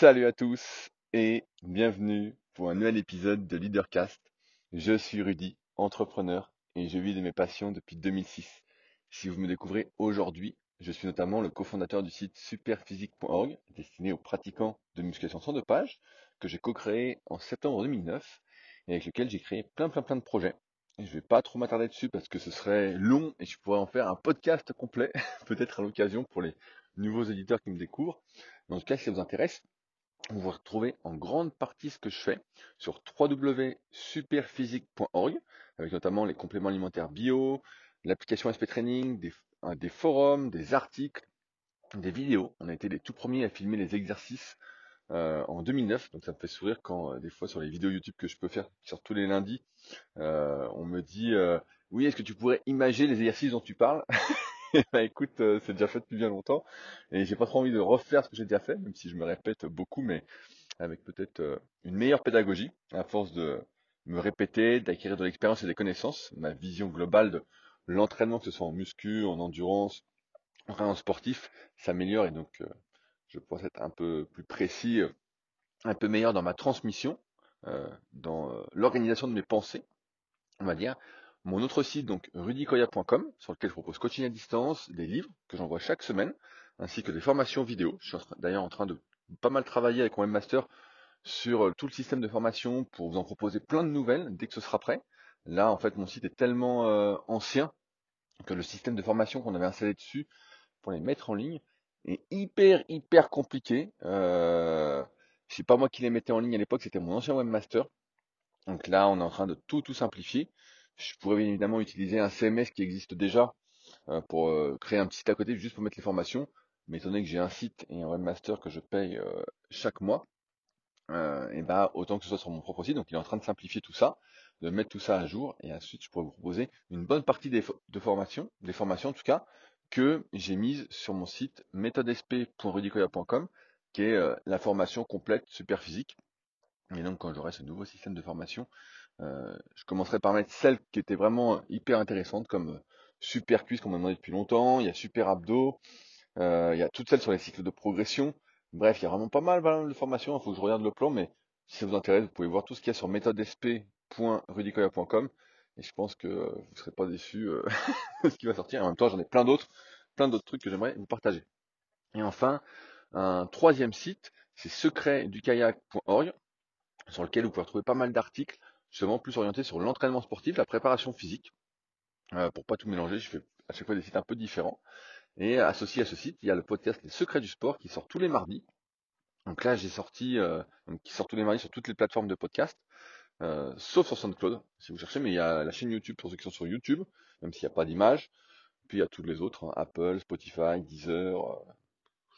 Salut à tous et bienvenue pour un nouvel épisode de Leadercast. Je suis Rudy, entrepreneur et je vis de mes passions depuis 2006. Si vous me découvrez aujourd'hui, je suis notamment le cofondateur du site superphysique.org destiné aux pratiquants de musculation sans dopage que j'ai co-créé en septembre 2009 et avec lequel j'ai créé plein plein plein de projets. Je ne vais pas trop m'attarder dessus parce que ce serait long et je pourrais en faire un podcast complet, peut-être à l'occasion pour les nouveaux éditeurs qui me découvrent. En tout cas, si ça vous intéresse, vous retrouvez en grande partie ce que je fais sur www.superphysique.org, avec notamment les compléments alimentaires bio, l'application SP Training, des, des, forums, des articles, des vidéos. On a été les tout premiers à filmer les exercices euh, en 2009, donc ça me fait sourire quand euh, des fois sur les vidéos YouTube que je peux faire, sur tous les lundis, euh, on me dit oui, est-ce que tu pourrais imaginer les exercices dont tu parles? bah écoute, euh, c'est déjà fait depuis bien longtemps. Et j'ai pas trop envie de refaire ce que j'ai déjà fait, même si je me répète beaucoup, mais avec peut-être euh, une meilleure pédagogie, à force de me répéter, d'acquérir de l'expérience et des connaissances, ma vision globale de l'entraînement, que ce soit en muscu, en endurance, en sportif, s'améliore. Et donc euh, je pense être un peu plus précis, un peu meilleur dans ma transmission, dans l'organisation de mes pensées, on va dire, mon autre site, donc rudicoya.com, sur lequel je propose coaching à distance, des livres que j'envoie chaque semaine, ainsi que des formations vidéo. Je suis d'ailleurs en train de pas mal travailler avec mon webmaster sur euh, tout le système de formation pour vous en proposer plein de nouvelles dès que ce sera prêt. Là, en fait, mon site est tellement euh, ancien que le système de formation qu'on avait installé dessus pour les mettre en ligne est hyper, hyper compliqué. Euh, c'est pas moi qui les mettais en ligne à l'époque, c'était mon ancien webmaster. Donc là, on est en train de tout, tout simplifier. Je pourrais bien évidemment utiliser un CMS qui existe déjà euh, pour euh, créer un petit site à côté juste pour mettre les formations. Mais étant donné que j'ai un site et un webmaster que je paye euh, chaque mois, et bah autant que ce soit sur mon propre site. Donc il est en train de simplifier tout ça, de mettre tout ça à jour, et ensuite je pourrais vous proposer une bonne partie des de formations, des formations en tout cas, que j'ai mises sur mon site méthodesp.rudicoya.com, qui est la formation complète super physique. Et donc quand j'aurai ce nouveau système de formation, je commencerai par mettre celles qui étaient vraiment hyper intéressantes, comme euh, Super Cuisse qu'on m'a demandé depuis longtemps, il y a Super Abdo, euh, il y a toutes celles sur les cycles de progression. Bref, il y a vraiment pas mal, de formations, il faut que je regarde le plan, mais si ça vous intéresse, vous pouvez voir tout ce qu'il y a sur méthodesp.rudicoya.com et je pense que vous ne serez pas déçus de ce qui va sortir. En même temps, j'en ai plein d'autres, plein d'autres trucs que j'aimerais vous partager. Et enfin, un troisième site, c'est secretdukayak.org, sur lequel vous pouvez retrouver pas mal d'articles justement plus orienté sur l'entraînement sportif, la préparation physique. Euh, pour pas tout mélanger, je fais à chaque fois des sites un peu différents. Et associé à ce site, il y a le podcast Les Secrets du Sport qui sort tous les mardis. Donc là, j'ai sorti, euh, qui sort tous les mardis sur toutes les plateformes de podcast, euh, sauf sur SoundCloud, si vous cherchez, mais il y a la chaîne YouTube pour ceux qui sont sur YouTube, même s'il n'y a pas d'image. Puis il y a tous les autres, hein, Apple, Spotify, Deezer, euh,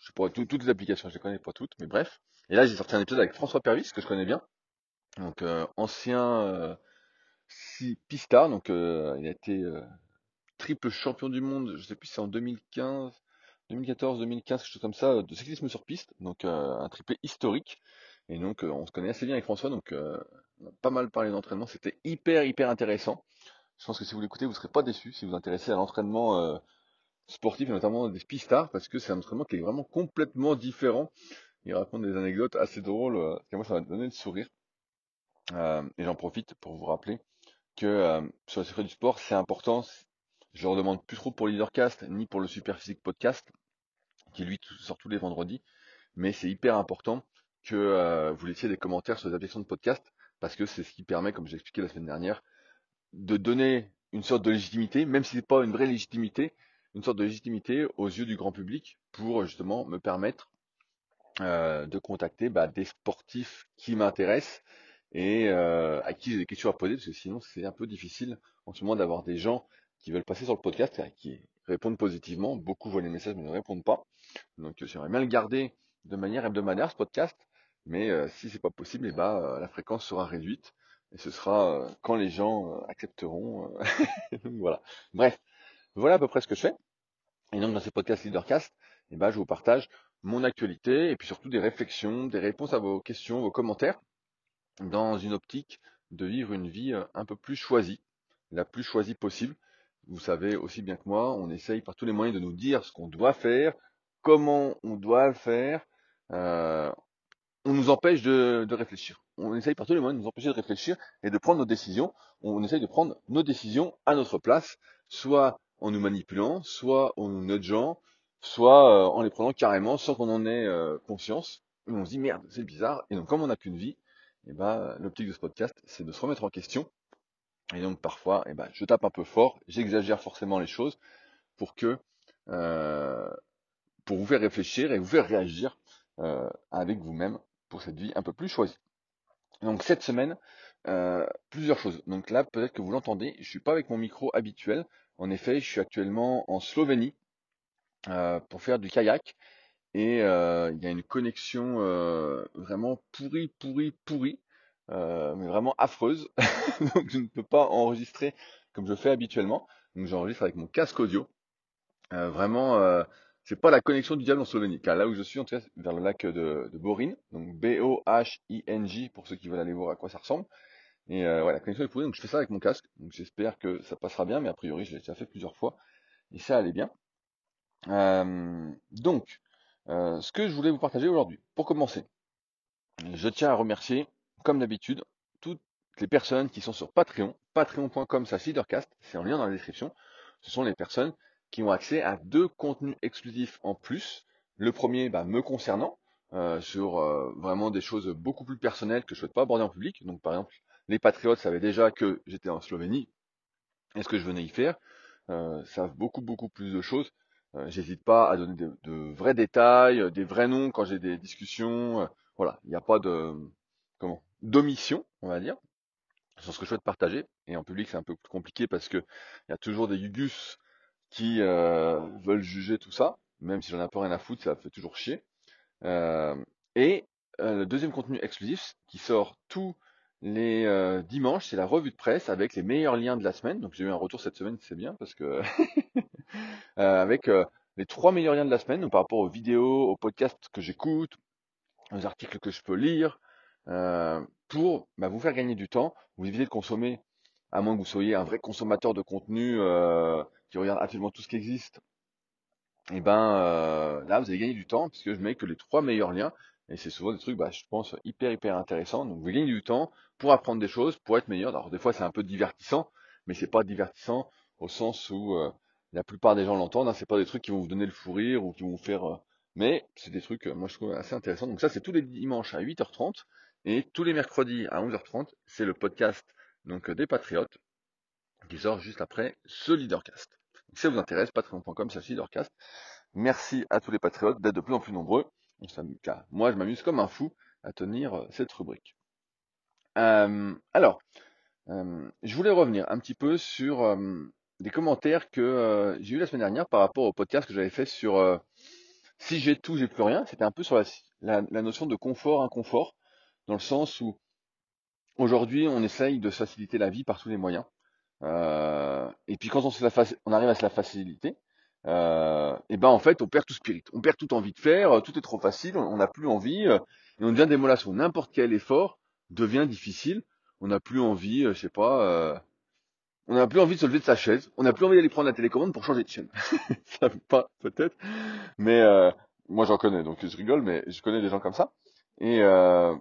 je sais pas, toutes les applications, je les connais pas toutes, mais bref. Et là, j'ai sorti un épisode avec François Pervis, que je connais bien, donc euh, ancien euh, pista, donc euh, il a été triple champion du monde, je sais plus si c'est en 2015, 2014, 2015, quelque chose comme ça, de cyclisme sur piste, donc un triplé historique. Et donc on se connaît assez bien avec François, donc on a pas mal parlé d'entraînement, c'était hyper hyper intéressant. Je pense que si vous l'écoutez, vous ne serez pas déçu si vous vous intéressez à l'entraînement sportif et notamment des pistards, parce que c'est un entraînement qui est vraiment complètement différent. Il raconte des anecdotes assez drôles, et moi ça m'a donné le sourire. Euh, et j'en profite pour vous rappeler que euh, sur le secret du sport, c'est important. Je ne demande plus trop pour Leadercast ni pour le Superphysique Podcast, qui lui sort tous les vendredis. Mais c'est hyper important que euh, vous laissiez des commentaires sur les applications de podcast, parce que c'est ce qui permet, comme j'ai expliqué la semaine dernière, de donner une sorte de légitimité, même si ce n'est pas une vraie légitimité, une sorte de légitimité aux yeux du grand public pour justement me permettre de contacter bah, des sportifs qui m'intéressent et euh, à qui j'ai des questions à poser, parce que sinon c'est un peu difficile en ce moment d'avoir des gens qui veulent passer sur le podcast qui répondent positivement. Beaucoup voient les messages mais ne répondent pas. Donc j'aimerais bien le garder de manière hebdomadaire ce podcast, mais euh, si c'est pas possible, et eh ben, euh, la fréquence sera réduite et ce sera quand les gens accepteront. voilà. Bref, voilà à peu près ce que je fais. Et donc dans ces podcasts Leadercast, et eh ben, je vous partage mon actualité et puis surtout des réflexions, des réponses à vos questions, vos commentaires dans une optique de vivre une vie euh, un peu plus choisie, la plus choisie possible. Vous savez aussi bien que moi, on essaye par tous les moyens de nous dire ce qu'on doit faire, comment on doit le faire, euh, on nous empêche de, de réfléchir. On essaye par tous les moyens de nous empêcher de réfléchir et de prendre nos décisions. On essaye de prendre nos décisions à notre place, soit en nous manipulant, soit en nous nudgeant, soit euh, en les prenant carrément sans qu'on en ait conscience. On se dit merde, c'est bizarre. Et donc comme on n'a qu'une vie, eh ben, l'optique de ce podcast, c'est de se remettre en question. Et donc parfois, eh ben, je tape un peu fort, j'exagère forcément les choses pour que euh, pour vous faire réfléchir et vous faire réagir avec vous-même pour cette vie un peu plus choisie. Donc cette semaine, plusieurs choses. Donc là, peut-être que vous l'entendez, je suis pas avec mon micro habituel. En effet, je suis actuellement en Slovénie euh, pour faire du kayak. Et euh, il y a une connexion euh, vraiment pourrie, pourrie, pourrie, mais vraiment affreuse. Donc je ne peux pas enregistrer comme je fais habituellement. Donc j'enregistre avec mon casque audio. vraiment, c'est pas la connexion du diable en Slovénie. Car là où je suis, en tout cas, vers le lac de, de Borin, donc B-O-H-I-N-J pour ceux qui veulent aller voir à quoi ça ressemble. Et voilà, la connexion est pourrie, donc je fais ça avec mon casque. Donc j'espère que ça passera bien, mais a priori je l'ai déjà fait plusieurs fois et ça allait bien. Euh, donc, euh, ce que je voulais vous partager aujourd'hui, pour commencer, je tiens à remercier, comme d'habitude, toutes les personnes qui sont sur Patreon, patreon.com leadercast, c'est en lien dans la description. Ce sont les personnes qui ont accès à deux contenus exclusifs en plus. Le premier, bah, me concernant, euh, sur vraiment des choses beaucoup plus personnelles que je ne souhaite pas aborder en public. Donc par exemple, les patriotes savaient déjà que j'étais en Slovénie et ce que je venais y faire. Euh, savent beaucoup beaucoup plus de choses euh, j'hésite pas à donner de, vrais détails, euh, des vrais noms quand j'ai des discussions. Euh, voilà, il n'y a pas de comment d'omission, on va dire, sur ce que je souhaite partager. Et en public, c'est un peu plus compliqué parce que il y a toujours des yugus qui veulent juger tout ça, même si j'en ai peu rien à foutre, ça fait toujours chier. et le deuxième contenu exclusif qui sort tous les dimanches, c'est la revue de presse avec les meilleurs liens de la semaine. Donc j'ai eu un retour cette semaine, c'est bien parce que Euh, avec euh, les trois meilleurs liens de la semaine par rapport aux vidéos, aux podcasts que j'écoute, aux articles que je peux lire, euh, pour bah, vous faire gagner du temps, vous éviter de consommer, à moins que vous soyez un vrai consommateur de contenu qui regarde absolument tout ce qui existe. Et ben là, vous allez gagner du temps puisque je mets que les trois meilleurs liens. Et c'est souvent des trucs, bah, je pense, hyper, hyper intéressants. Donc, vous gagnez du temps pour apprendre des choses, pour être meilleur. Alors, des fois, c'est un peu divertissant, mais c'est pas divertissant au sens où la plupart des gens l'entendent, hein, c'est pas des trucs qui vont vous donner le fou rire ou qui vont vous faire. Euh, mais c'est des trucs, euh, moi je trouve assez intéressants. Donc ça, c'est tous les dimanches à 8h30 et tous les mercredis à 11h30, c'est le podcast donc euh, des Patriotes qui sort juste après ce Leadercast. Si ça vous intéresse, patreon.com slash leadercast. Merci à tous les patriotes d'être de plus en plus nombreux. Moi, je m'amuse comme un fou à tenir cette rubrique. alors, je voulais revenir un petit peu sur des commentaires que euh, j'ai eu la semaine dernière par rapport au podcast que j'avais fait sur euh, si j'ai tout, j'ai plus rien. C'était un peu sur la, notion de confort, inconfort, dans le sens où aujourd'hui on essaye de faciliter la vie par tous les moyens. Euh, et puis quand on, se la on arrive à se la faciliter, et ben en fait on perd tout spirit, on perd toute envie de faire, tout est trop facile, on n'a plus envie, et on devient des mollassons. N'importe quel effort devient difficile. On n'a plus envie, je sais pas on n'a plus envie de se lever de sa chaise, on n'a plus envie d'aller prendre la télécommande pour changer de chaîne. ça pas peut-être, mais euh, moi j'en connais, donc je rigole, mais je connais des gens comme ça. Et, euh,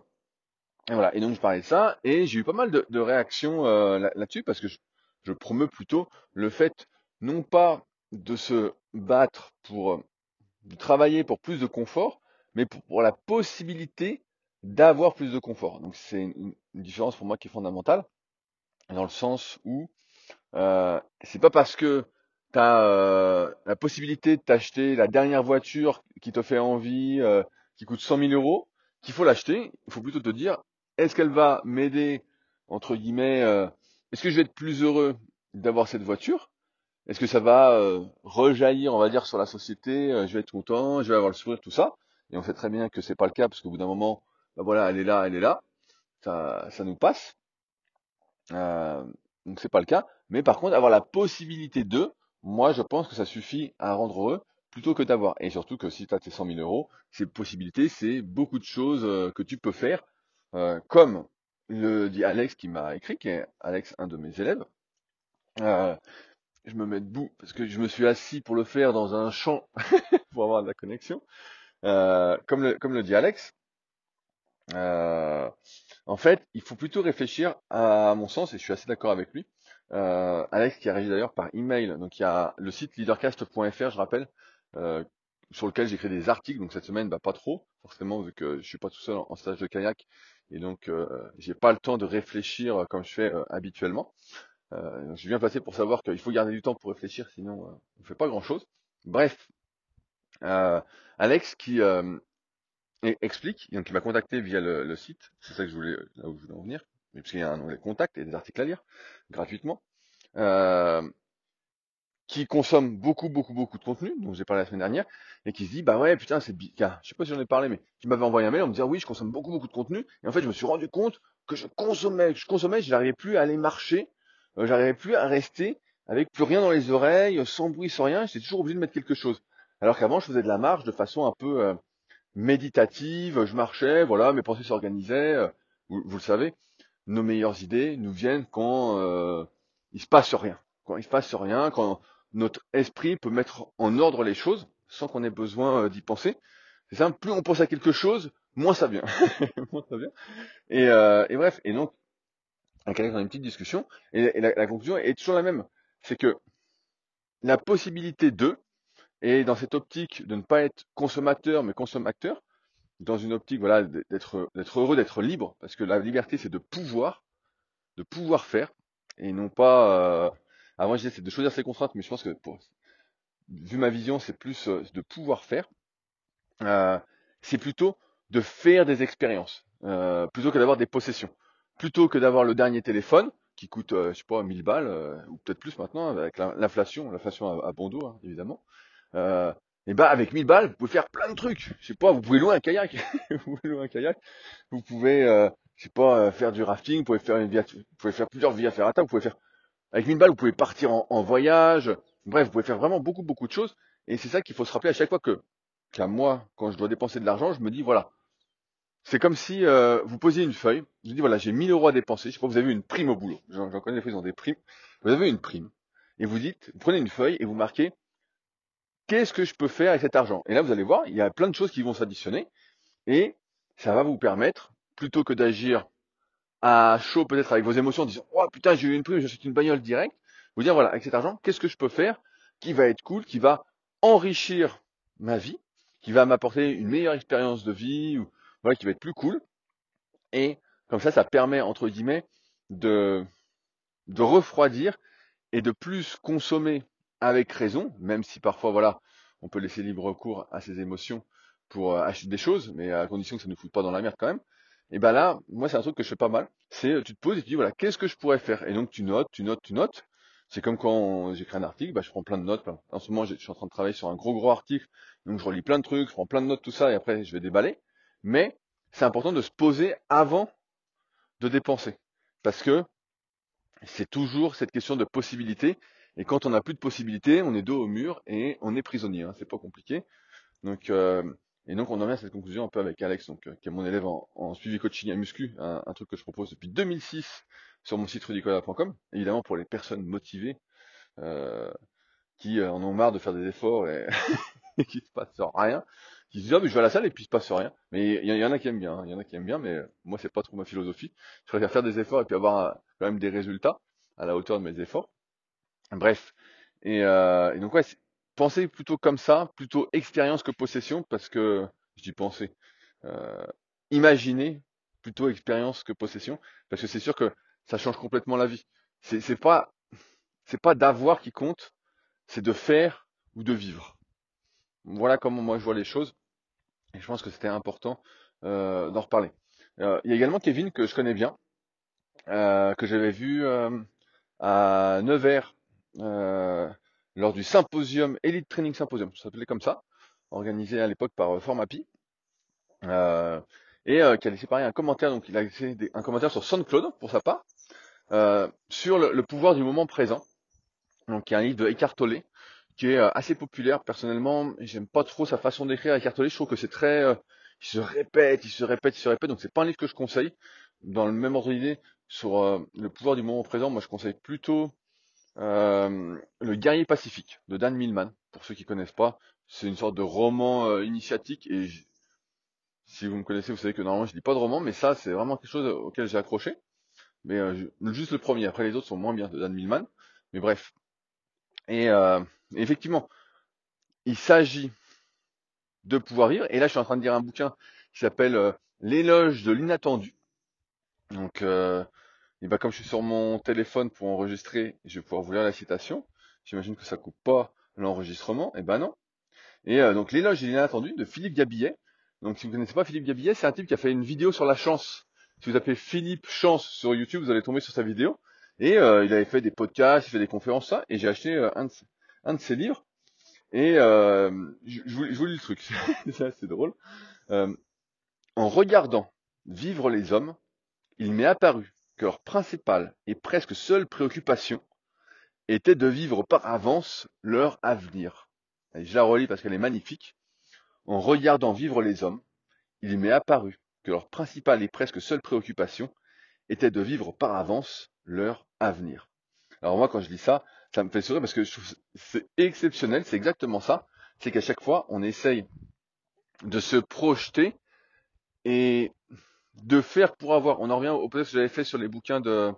voilà. Et donc je parlais de ça, et j'ai eu pas mal de, réactions euh, là-dessus parce que je, je promeux plutôt le fait non pas de se battre pour de travailler pour plus de confort, mais pour, la possibilité d'avoir plus de confort. Donc c'est une, différence pour moi qui est fondamentale, dans le sens où euh, c'est pas parce que tu as euh, la possibilité de t'acheter la dernière voiture qui te fait envie, euh, qui coûte 100 000 euros, qu'il faut l'acheter. Il faut plutôt te dire, est-ce qu'elle va m'aider, entre guillemets, est-ce que je vais être plus heureux d'avoir cette voiture? Est-ce que ça va rejaillir, on va dire, sur la société Je vais être content, je vais avoir le sourire, tout ça? Et on sait très bien que c'est pas le cas, parce qu'au bout d'un moment, bah voilà, elle est là, elle est là. Ça, ça nous passe. Donc c'est pas le cas. Mais par contre, avoir la possibilité de, moi je pense que ça suffit à rendre heureux plutôt que d'avoir. Et surtout que si tu as tes 100 000 euros, ces possibilités, c'est beaucoup de choses euh, que tu peux faire, euh, comme le dit Alex qui m'a écrit, qui est Alex, un de mes élèves. Euh, je me mets debout parce que je me suis assis pour le faire dans un champ pour avoir de la connexion. comme, le, comme le dit Alex, Euh, en fait, il faut plutôt réfléchir à, mon sens, et je suis assez d'accord avec lui. Euh, Alex qui a réagi d'ailleurs par email. Donc il y a le site leadercast.fr, je rappelle, euh, sur lequel j'écris des articles. Donc cette semaine, bah, pas trop, forcément, vu que je suis pas tout seul en, stage de kayak, et donc euh, j'ai pas le temps de réfléchir comme je fais habituellement. je suis bien placé pour savoir qu'il faut garder du temps pour réfléchir, sinon on fait pas grand chose. Bref, Alex qui et explique, donc il m'a contacté via le, site, c'est ça que je voulais, là où je voulais en venir, parce qu'il y a un onglet contact et des articles à lire, gratuitement, euh, qui consomme beaucoup, beaucoup, beaucoup de contenu, dont j'ai parlé la semaine dernière, et qui se dit, bah ouais, putain, c'est bien, je sais pas si j'en ai parlé, mais qui m'avait envoyé un mail en me disant, oui, je consomme beaucoup, beaucoup de contenu, et en fait, je me suis rendu compte que je consommais, que je consommais, je n'arrivais plus à aller marcher, euh, j'arrivais plus à rester avec plus rien dans les oreilles, sans bruit, sans rien, j'étais toujours obligé de mettre quelque chose. Alors qu'avant, je faisais de la marche de façon un peu, euh, méditative, je marchais, voilà, mes pensées s'organisaient, euh, vous, le savez, nos meilleures idées nous viennent quand euh, il se passe rien, quand il se passe rien, quand notre esprit peut mettre en ordre les choses sans qu'on ait besoin euh, d'y penser. C'est simple, plus on pense à quelque chose, moins ça vient. Et, euh, et, bref, et donc, avec Alex, on a une petite discussion, et, la, la conclusion est toujours la même. C'est que la possibilité de, et dans cette optique de ne pas être consommateur mais consommateur, dans une optique voilà d'être d'être heureux, d'être libre, parce que la liberté c'est de pouvoir, de pouvoir faire, et non pas. Euh, avant je disais de choisir ses contraintes, mais je pense que vu ma vision c'est plus euh, de pouvoir faire. Euh, c'est plutôt de faire des expériences, euh, plutôt que d'avoir des possessions, plutôt que d'avoir le dernier téléphone qui coûte, je sais pas, 1000 balles ou peut-être plus maintenant avec l'inflation, l'inflation à, à bon dos hein, évidemment euh, et bah avec 1000 balles, vous pouvez faire plein de trucs. Je sais pas, vous pouvez louer un kayak, vous pouvez louer un kayak, vous pouvez, euh, je sais pas, euh, faire du rafting, vous pouvez faire une via, vous pouvez faire plusieurs via ferrata, vous pouvez faire avec 1000 balles, vous pouvez partir en, voyage. Bref, vous pouvez faire vraiment beaucoup beaucoup de choses. Et c'est ça qu'il faut se rappeler à chaque fois que, qu'à moi, quand je dois dépenser de l'argent, je me dis voilà, c'est comme si euh, vous posiez une feuille. Je dis voilà, j'ai 1000 euros à dépenser. Je sais pas, vous avez une prime au boulot. J'en, connais des fois ils ont des primes. Vous avez une prime et vous dites, vous prenez une feuille et vous marquez qu'est-ce que je peux faire avec cet argent? Et là, vous allez voir, il y a plein de choses qui vont s'additionner. Et ça va vous permettre, plutôt que d'agir à chaud peut-être avec vos émotions en disant oh putain j'ai eu une prime, j'achète une bagnole direct, vous dire voilà avec cet argent qu'est-ce que je peux faire qui va être cool, qui va enrichir ma vie, qui va m'apporter une meilleure expérience de vie ou voilà qui va être plus cool. Et comme ça ça permet entre guillemets de de refroidir et de plus consommer avec raison, même si parfois, voilà, on peut laisser libre cours à ses émotions pour euh, acheter des choses, mais à condition que ça ne nous foute pas dans la merde quand même. Et ben là, moi c'est un truc que je fais pas mal. C'est euh, tu te poses et tu dis voilà, qu'est-ce que je pourrais faire? Et donc tu notes, tu notes, tu notes. C'est comme quand j'écris un article, bah, je prends plein de notes. En ce moment, je suis en train de travailler sur un gros gros article, donc je relis plein de trucs, je prends plein de notes, tout ça, et après je vais déballer. Mais c'est important de se poser avant de dépenser, parce que c'est toujours cette question de possibilité. Et quand on n'a plus de possibilités, on est dos au mur et on est prisonnier. Hein, c'est pas compliqué. Donc, euh, et donc on en vient à cette conclusion un peu avec Alex, donc, euh, qui est mon élève en, suivi coaching à muscu, un, truc que je propose depuis 2006 sur mon site rudicola.com, évidemment pour les personnes motivées euh, qui en ont marre de faire des efforts et, qui se passe rien, qui se disent ah mais je vais à la salle et puis se passe rien. Mais il y, en a qui aiment bien, hein. il y en a qui aiment bien, mais moi c'est pas trop ma philosophie. Je préfère faire des efforts et puis avoir quand même des résultats à la hauteur de mes efforts. Bref. Et, euh, donc ouais, pensez plutôt comme ça, plutôt expérience que possession, parce que je dis penser. Euh, imaginez plutôt expérience que possession, parce que c'est sûr que ça change complètement la vie. C'est, pas c'est pas d'avoir qui compte, c'est de faire ou de vivre. Voilà comment moi je vois les choses, et je pense que c'était important euh, d'en reparler. Euh, il y a également Kevin que je connais bien, euh, que j'avais vu à Nevers lors du symposium Elite Training Symposium, ça s'appelait comme ça, organisé à l'époque par euh, Formapi, euh, et qui a laissé pareil un commentaire, donc il a laissé un commentaire sur SoundCloud pour sa part, sur le, pouvoir du moment présent, donc qui est un livre de Eckhart Tolle, qui est assez populaire personnellement, j'aime pas trop sa façon d'écrire Eckhart Tolle, je trouve que c'est très, il se répète, il se répète, il se répète, donc c'est pas un livre que je conseille. Dans le même ordre d'idée, sur le pouvoir du moment présent, moi je conseille plutôt euh, le guerrier pacifique de Dan Millman, pour ceux qui connaissent pas, c'est une sorte de roman euh, initiatique et Si vous me connaissez, vous savez que normalement je lis pas de romans, mais ça c'est vraiment quelque chose auquel j'ai accroché. Mais euh, juste le premier, après les autres sont moins bien de Dan Millman. Mais bref. Et euh, effectivement, il s'agit de pouvoir vivre. Et là, je suis en train de lire un bouquin qui s'appelle euh, L'éloge de l'inattendu. Donc, euh, et ben, comme je suis sur mon téléphone pour enregistrer, je vais pouvoir vous lire la citation. J'imagine que ça coupe pas l'enregistrement. Et ben non. Et euh, donc, L'éloge de l'inattendu de Philippe Gabillet. Donc, si vous ne connaissez pas Philippe Gabillet, c'est un type qui a fait une vidéo sur la chance. Si vous appelez Philippe Chance sur YouTube, vous allez tomber sur sa vidéo. Et euh, il avait fait des podcasts, il fait des conférences, ça. Et j'ai acheté euh, un, de, ses livres. Et euh, je, je, vous, je vous lis le truc, c'est assez drôle. Euh, en regardant vivre les hommes, il m'est apparu leur principale et presque seule préoccupation était de vivre par avance leur avenir. Je la relis parce qu'elle est magnifique. En regardant vivre les hommes, il m'est apparu que leur principale et presque seule préoccupation était de vivre par avance leur avenir. Alors moi, quand je lis ça, ça me fait sourire parce que je trouve c'est exceptionnel, c'est exactement ça. C'est qu'à chaque fois, on essaye de se projeter et de faire pour avoir. On en revient au podcast que j'avais fait sur les bouquins de.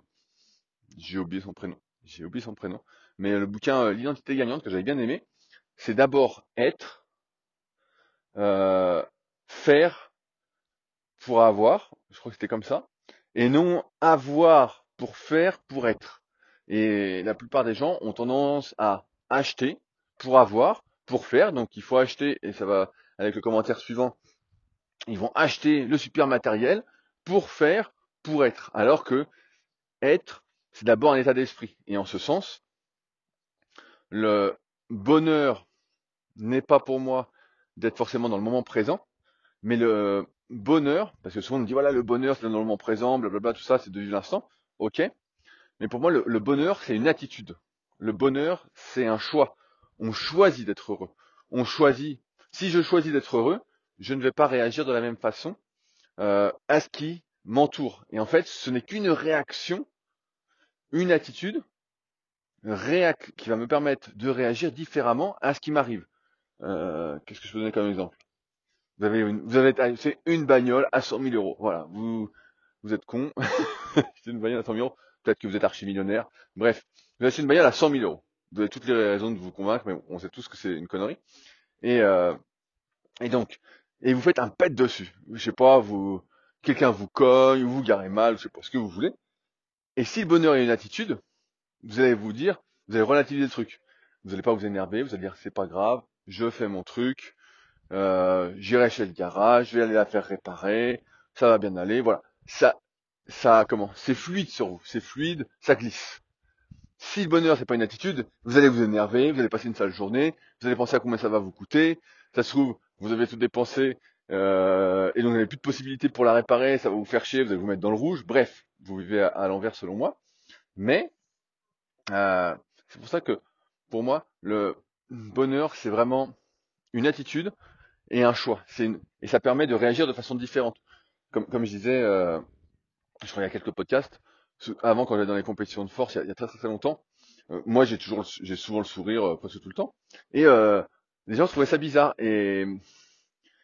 J'ai oublié son prénom. J'ai oublié son prénom. Mais le bouquin euh, L'identité gagnante que j'avais bien aimé, c'est d'abord être, euh, faire pour avoir. Je crois que c'était comme ça. Et non avoir pour faire pour être. Et la plupart des gens ont tendance à acheter pour avoir, pour faire. Donc il faut acheter, et ça va avec le commentaire suivant, ils vont acheter le super matériel pour faire, pour être. Alors que être, c'est d'abord un état d'esprit. Et en ce sens, le bonheur n'est pas pour moi d'être forcément dans le moment présent, mais le bonheur, parce que souvent on me dit voilà le bonheur c'est dans le moment présent, blablabla, tout ça c'est de l'instant, ok. Mais pour moi le, le bonheur c'est une attitude. Le bonheur c'est un choix. On choisit d'être heureux. On choisit. Si je choisis d'être heureux, je ne vais pas réagir de la même façon euh, à ce qui m'entoure. Et en fait, ce n'est qu'une réaction, une attitude réac qui va me permettre de réagir différemment à ce qui m'arrive. Euh, Qu'est-ce que je peux donner comme exemple? Vous avez une, vous avez une bagnole à 100 000 euros. Voilà, vous vous êtes con. c'est une bagnole à 100 000 euros. Peut-être que vous êtes archi-millionnaire. Bref, vous avez une bagnole à 100 000 euros. Vous avez toutes les raisons de vous convaincre, mais on sait tous que c'est une connerie. Et euh, et donc, et vous faites un pet dessus. Je sais pas, vous, quelqu'un vous cogne, ou vous garez mal, je sais pas ce que vous voulez. Et si le bonheur est une attitude, vous allez vous dire, vous allez relativiser le truc. Vous n'allez pas vous énerver, vous allez dire c'est pas grave, je fais mon truc, euh, j'irai chez le garage, je vais aller la faire réparer, ça va bien aller, voilà. Ça, ça, comment? C'est fluide sur vous, c'est fluide, ça glisse. Si le bonheur c'est pas une attitude, vous allez vous énerver, vous allez passer une sale journée, vous allez penser à combien ça va vous coûter, ça se trouve, vous avez tout dépensé, euh, et donc vous n'avez plus de possibilité pour la réparer, ça va vous faire chier, vous allez vous mettre dans le rouge, bref, vous vivez à, l'envers selon moi. Mais euh, c'est pour ça que pour moi, le bonheur, c'est vraiment une attitude et un choix. Une... Et ça permet de réagir de façon différente. Comme, comme je disais, euh, je crois il y a quelques podcasts, avant quand j'étais dans les compétitions de force, il y a, il très très longtemps, euh, moi j'ai toujours j'ai souvent le sourire euh, presque tout le temps. Et euh, les gens trouvaient ça bizarre. Et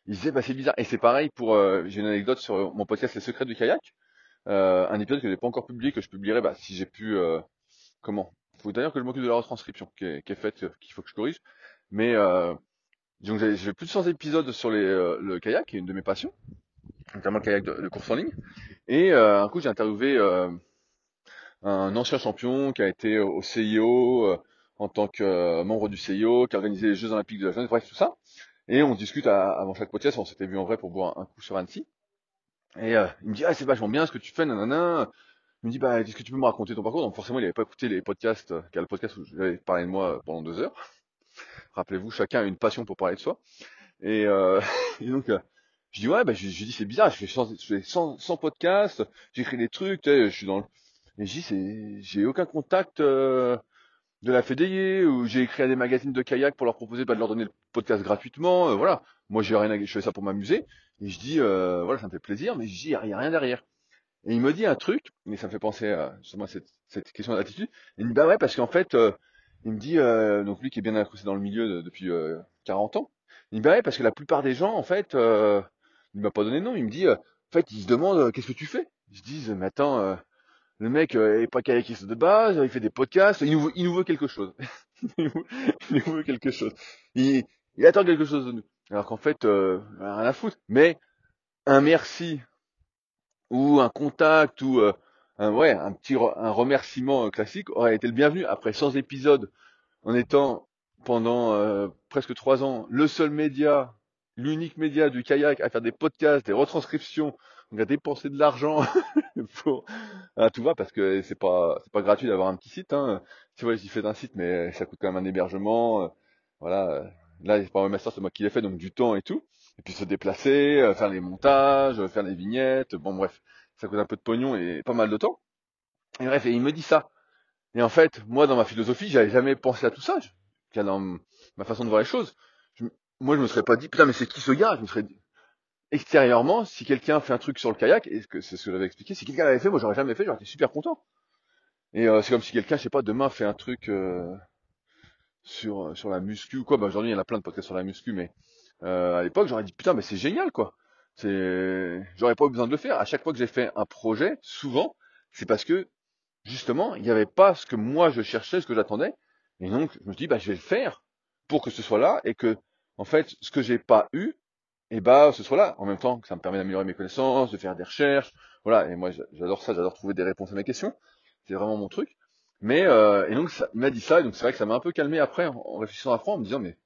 ils disaient bah c'est bizarre. Et c'est pareil pour euh, j'ai une anecdote sur mon podcast Les secrets du kayak. Euh, un épisode que j'ai pas encore publié, que je publierai bah, si j'ai pu euh, comment? Faut d'ailleurs que je m'occupe de la retranscription qui est, faite, euh, qu'il faut que je corrige. Mais euh, donc j'ai plus de 100 épisodes sur euh, le kayak, qui est une de mes passions, notamment le kayak de, de course en ligne. Et un coup j'ai interviewé un ancien champion qui a été au CIO en tant que euh, membre du CIO, qui a organisé les Jeux Olympiques de la jeunesse, bref tout ça. Et on discute à- avant chaque podcast, on s'était vu en vrai pour boire un coup sur Annecy. Et euh, il me dit ah c'est vachement bien ce que tu fais, nanana. Il me dit bah est-ce que tu peux me raconter ton parcours? Donc forcément il n'avait pas écouté les podcasts, euh, car le podcast où j'avais parlé de moi euh, pendant deux heures. Rappelez-vous, chacun a une passion pour parler de soi. Et, euh, et donc euh, je dis ouais bah je, je dis c'est bizarre, je fais 100, je fais 100, 100 podcasts, j'écris des trucs, je suis dans le... Et je dis j'ai aucun contact euh, de la Fédélier ou j'ai écrit à des magazines de kayak pour leur proposer bah, de leur donner le podcast gratuitement, euh, voilà. Moi j'ai rien à... je fais ça pour m'amuser. Et je dis euh, voilà ça me fait plaisir, mais je dis il y a- rien derrière. Et il me dit un truc, mais ça me fait penser à justement à cette, cette question d'attitude. Il me dit bah ouais parce qu'en fait, euh, il me dit euh, donc lui qui est bien accroché dans le milieu de- depuis euh, 40 ans, il me dit bah ouais parce que la plupart des gens en fait, euh, Il m'a pas donné de nom, il me dit, euh, en fait, il se demande, euh, qu'est-ce que tu fais? Je dis, mais attends, euh, le mec euh, est pas kayakiste de base, il fait des podcasts, il nous, veut- il nous veut quelque chose. il, nous, veut quelque chose. Il, il attend quelque chose de nous. Alors qu'en fait, euh, rien à foutre. Mais un merci ou un contact ou euh, un, ouais, un petit re- un remerciement euh, classique aurait été le bienvenu. Après 100 épisodes, en étant pendant euh, presque trois ans le seul média, l'unique média du kayak à faire des podcasts, des retranscriptions, donc à dépenser de l'argent pour tout va parce que c'est pas c'est pas gratuit d'avoir un petit site. Hein. Tu vois, il fait un site, mais ça coûte quand même un hébergement. euh, voilà. Là, c'est pas un master, c'est moi qui l'ai fait, donc du temps et tout. Et puis se déplacer, euh, faire les montages, faire les vignettes. Bon, bref, ça coûte un peu de pognon et pas mal de temps. Et bref, et il me dit ça. Et en fait, moi, dans ma philosophie, j'avais jamais pensé à tout ça. Dans ma façon de voir les choses. Moi, je me serais pas dit, putain, mais c'est qui ce gars? Je me serais dit, extérieurement, si quelqu'un fait un truc sur le kayak, et que c'est ce que j'avais expliqué, si quelqu'un l'avait fait, moi, j'aurais jamais fait, j'aurais été super content. Et euh, c'est comme si quelqu'un, je sais pas, demain fait un truc euh, sur sur la muscu ou quoi. Bah, aujourd'hui, il y en a plein de podcasts sur la muscu, mais euh, à l'époque, j'aurais dit putain, mais c'est génial quoi. C'est, j'aurais pas eu besoin de le faire. À chaque fois que j'ai fait un projet, souvent, c'est parce que justement, il n'y avait pas ce que moi je cherchais, ce que j'attendais, et donc je me dis bah je vais le faire pour que ce soit là et que en fait ce que j'ai pas eu, et bah ce soit là. En même temps, que ça me permet d'améliorer mes connaissances, de faire des recherches, voilà. Et moi j'a- j'adore ça, j'adore trouver des réponses à mes questions. C'est vraiment mon truc. Mais euh, et donc ça, m'a dit ça, et donc c'est vrai que ça m'a un peu calmé après en, réfléchissant à fond, en me disant mais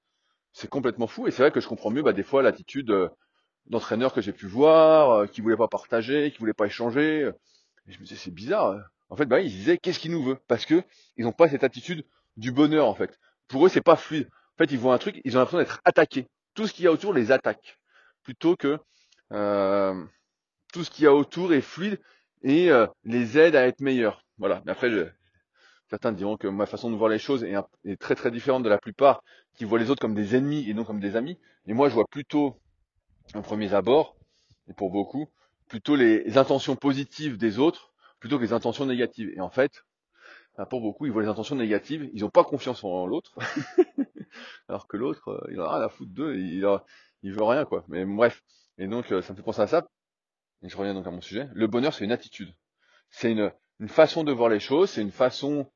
c'est complètement fou. Et c'est vrai que je comprends mieux bah, des fois l'attitude euh, d'entraîneurs que j'ai pu voir, euh, qui voulaient pas partager, qui voulaient pas échanger. Et je me disais c'est bizarre. euh. En fait, bah ils disaient qu'est-ce qu'il nous veut? Parce que ils n'ont pas cette attitude du bonheur en fait. Pour eux c'est pas fluide. En fait ils voient un truc, ils ont l'impression d'être attaqués. Tout ce qu'il y a autour les attaque, plutôt que euh, tout ce qu'il y a autour est fluide et euh, les aide à être meilleurs. Voilà. Mais après je- Certains diront que ma façon de voir les choses est, très très différente de la plupart qui voient les autres comme des ennemis et non comme des amis. Et moi, je vois plutôt, en premiers abords, et pour beaucoup, plutôt les intentions positives des autres plutôt que les intentions négatives. Et en fait, bah, pour beaucoup, ils voient les intentions négatives, ils n'ont pas confiance en l'autre, alors que l'autre, euh, il en a rien à foutre d'eux, il, il veut rien quoi. Mais bref. Et donc, euh, ça me fait penser à ça. Et je reviens donc à mon sujet. Le bonheur, c'est une attitude. C'est une, une façon de voir les choses, c'est une façon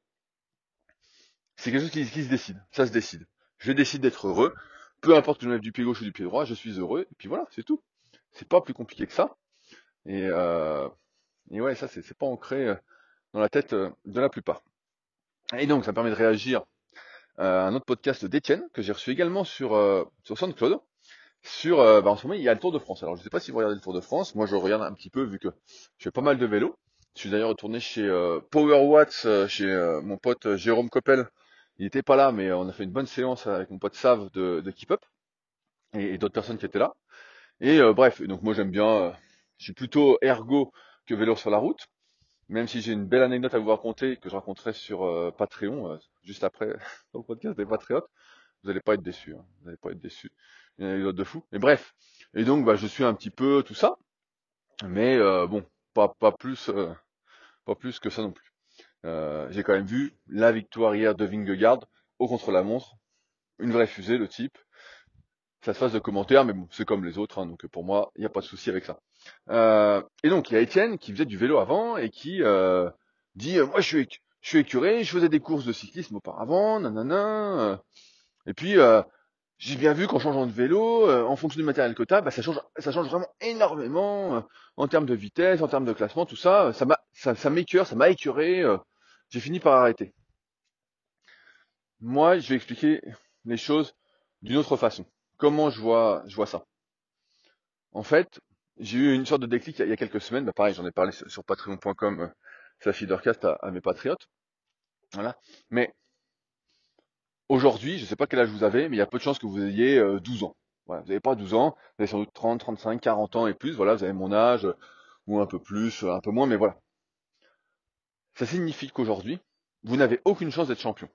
c'est quelque chose qui, qui se décide. Ça se décide. Je décide d'être heureux. Peu importe que je me lève du pied gauche ou du pied droit, je suis heureux. Et puis voilà, c'est tout. C'est pas plus compliqué que ça. Et, euh, et ouais, ça, c'est pas ancré euh, dans la tête euh, de la plupart. Et donc, ça me permet de réagir à un autre podcast d'Étienne, que j'ai reçu également sur, euh, sur SoundCloud. Sur, euh, bah, en ce moment, il y a le Tour de France. Alors, je sais pas si vous regardez le Tour de France. Moi, je regarde un petit peu, vu que je fais pas mal de vélo. Je suis d'ailleurs retourné chez euh, Power Watts, euh, chez euh, mon pote euh, Jérôme Coppel. Il était pas là, mais euh, on a fait une bonne séance avec mon pote Sav de, de Keep Up et, d'autres personnes qui étaient là. Et bref, donc moi j'aime bien, je suis plutôt ergo que vélo sur la route, même si j'ai une belle anecdote à vous raconter que je raconterai sur Patreon, juste après dans le podcast des Patriotes. Vous allez pas être déçus, hein. vous allez pas être déçus. Une anecdote de fou. Mais bref, et donc bah, je suis un petit peu tout ça, mais euh, bon, pas, pas plus, euh, pas plus que ça non plus. Euh, j'ai quand même vu la victoire hier de Vingegaard au contre-la-montre, une vraie fusée le type. Ça se fasse de commentaires, mais bon, c'est comme les autres, hein, donc pour moi, il n'y a pas de souci avec ça. Euh, et donc il y a Étienne qui faisait du vélo avant et qui euh, dit euh, moi je suis je suis écuré, je faisais des courses de cyclisme auparavant, nanana. et puis euh, j'ai bien vu qu'en changeant de vélo, euh, en fonction du matériel que t'as, bah, ça change ça change vraiment énormément euh, en termes de vitesse, en termes de classement, tout ça. Ça m'a ça, m'écœure, ça m'a écœuré. euh, j'ai fini par arrêter. Moi, je vais expliquer les choses d'une autre façon. Comment je vois, je vois ça? En fait, j'ai eu une sorte de déclic il y a quelques semaines. Bah, pareil, j'en ai parlé sur patreon.com, euh, c'est la feedercast à, à mes patriotes. Voilà. Mais aujourd'hui, je sais pas quel âge vous avez, mais il y a peu de chances que vous ayez euh, 12 ans. Voilà, vous n'avez pas 12 ans, vous avez sans doute 30, 35, 40 ans et plus. Voilà, vous avez mon âge, euh, ou un peu plus, euh, un peu moins, mais voilà. Ça signifie qu'aujourd'hui, vous n'avez aucune chance d'être champion.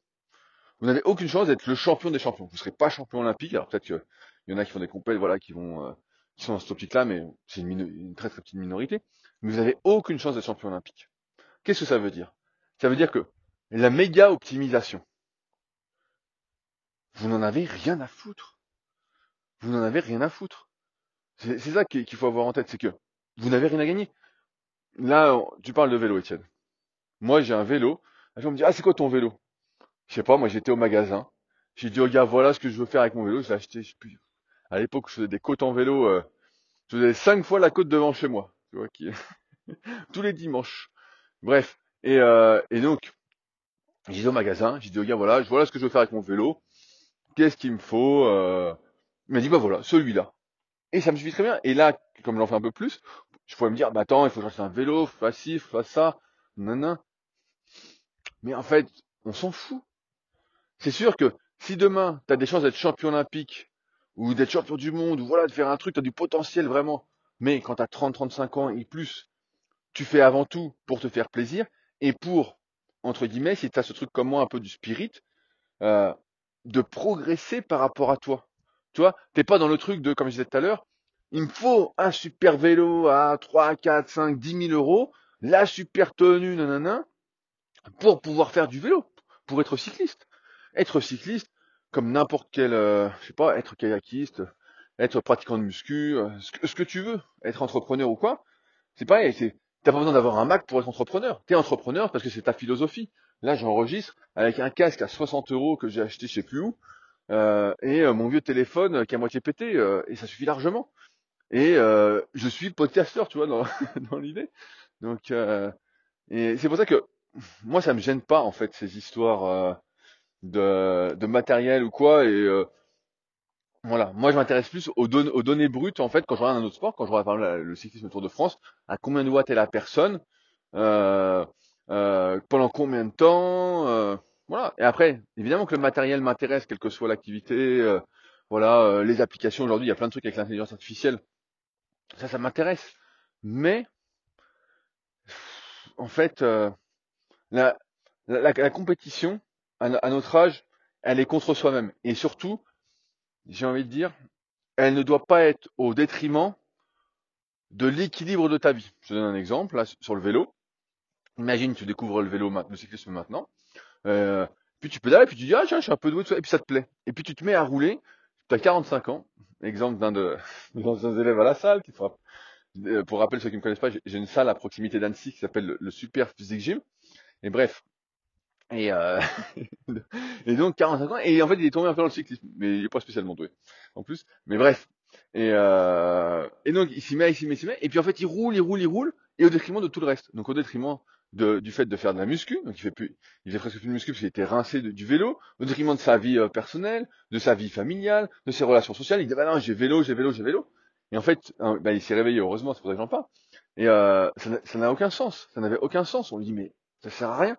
Vous n'avez aucune chance d'être le champion des champions. Vous ne serez pas champion olympique. Alors peut-être qu'il y en a qui font des compètes, voilà, qui vont, euh, qui sont dans cette optique-là, mais c'est une, une très très petite minorité. Mais vous n'avez aucune chance d'être champion olympique. Qu'est-ce que ça veut dire? Ça veut dire que la méga optimisation, vous n'en avez rien à foutre. Vous n'en avez rien à foutre. C'est ça qu'il faut avoir en tête, c'est que vous n'avez rien à gagner. Là, tu parles de vélo, Étienne. Moi, j'ai un vélo. On me dit, ah, c'est quoi ton vélo? Je sais pas, moi, j'étais au magasin. J'ai dit, regarde, voilà ce que je veux faire avec mon vélo. Je l'ai acheté, je sais plus. À l'époque, je faisais des côtes en vélo. euh, je faisais cinq fois la côte devant chez moi. Tu vois, qui... tous les dimanches. Bref. Et, euh, donc, j'ai dit au magasin, j'ai dit, regarde, voilà, voilà ce que je veux faire avec mon vélo. Qu'est-ce qu'il me faut? Euh... Il m'a dit, bah voilà, celui-là. Et ça me suffit très bien. Et là, comme j'en fais un peu plus, je pourrais me dire, bah attends, il faut que j'achète un vélo, faire ci, faire ça, nan, Mais en fait, on s'en fout. C'est sûr que si demain, tu as des chances d'être champion olympique, ou d'être champion du monde, ou voilà, de faire un truc, tu as du potentiel vraiment. Mais quand tu as 30, 35 ans et plus, tu fais avant tout pour te faire plaisir, et pour, entre guillemets, si tu as ce truc comme moi, un peu du spirit, euh, de progresser par rapport à toi. Tu vois, t'es pas dans le truc de, comme je disais tout à l'heure, il me faut un super vélo à 3, 4, 5, 10 000 euros, la super tenue, nanana, pour pouvoir faire du vélo, pour être cycliste. Être cycliste, comme n'importe quel, euh, je sais pas, être kayakiste, être pratiquant de muscu, euh, ce, que, tu veux, être entrepreneur ou quoi, c'est pareil, t'as pas besoin d'avoir un Mac pour être entrepreneur. T'es entrepreneur parce que c'est ta philosophie. Là, j'enregistre avec un casque à 60 euros que j'ai acheté je sais plus où, euh, et euh, mon vieux téléphone qui est à moitié pété, euh, et ça suffit largement. Et je suis podcasteur, tu vois, dans, l'idée. Donc, et c'est pour ça que moi, ça me gêne pas en fait ces histoires de, matériel ou quoi. Et voilà, moi, je m'intéresse plus aux, don- aux données brutes en fait quand je regarde un autre sport, quand je regarde par exemple le cyclisme Tour de France, à combien de watts est la personne, euh, pendant combien de temps, euh, voilà. Et après, évidemment que le matériel m'intéresse, quelle que soit l'activité. euh, voilà, euh, les applications aujourd'hui, il y a plein de trucs avec l'intelligence artificielle. Ça, ça m'intéresse. Mais en fait, euh, la, la, la- la compétition, à, no- à notre âge, elle est contre soi-même. Et surtout, j'ai envie de dire, elle ne doit pas être au détriment de l'équilibre de ta vie. Je donne un exemple, là, sur le vélo. Imagine, tu découvres le vélo, le cyclisme maintenant. Euh, puis tu pédales, puis tu dis, ah tiens, je suis un peu doué, et puis ça te plaît. Et puis tu te mets à rouler, tu as 45 ans. Exemple d'un de mes élèves à la salle, euh, pour rappel ceux qui ne me connaissent pas, j'ai une salle à proximité d'Annecy qui s'appelle le, Super Physique Gym. Et bref. Et, euh, et donc 45 ans, et en fait il est tombé un peu dans le cyclisme, mais il est pas spécialement doué en plus. Mais bref. Et, et donc il s'y met, il s'y met, il s'y met, et puis en fait il roule, il roule, il roule, et au détriment de tout le reste. Donc au détriment de, du fait de faire de la muscu, donc il fait plus, il fait presque plus de muscu parce qu'il était rincé du vélo, au détriment de sa vie euh, personnelle, de sa vie familiale, de ses relations sociales. Il dit bah non j'ai vélo, j'ai vélo, j'ai vélo. Et en fait, hein, bah, il s'est réveillé heureusement, c'est pour ça que j'en parle. Et euh, ça n'a aucun sens, ça n'avait aucun sens. On lui dit mais ça sert à rien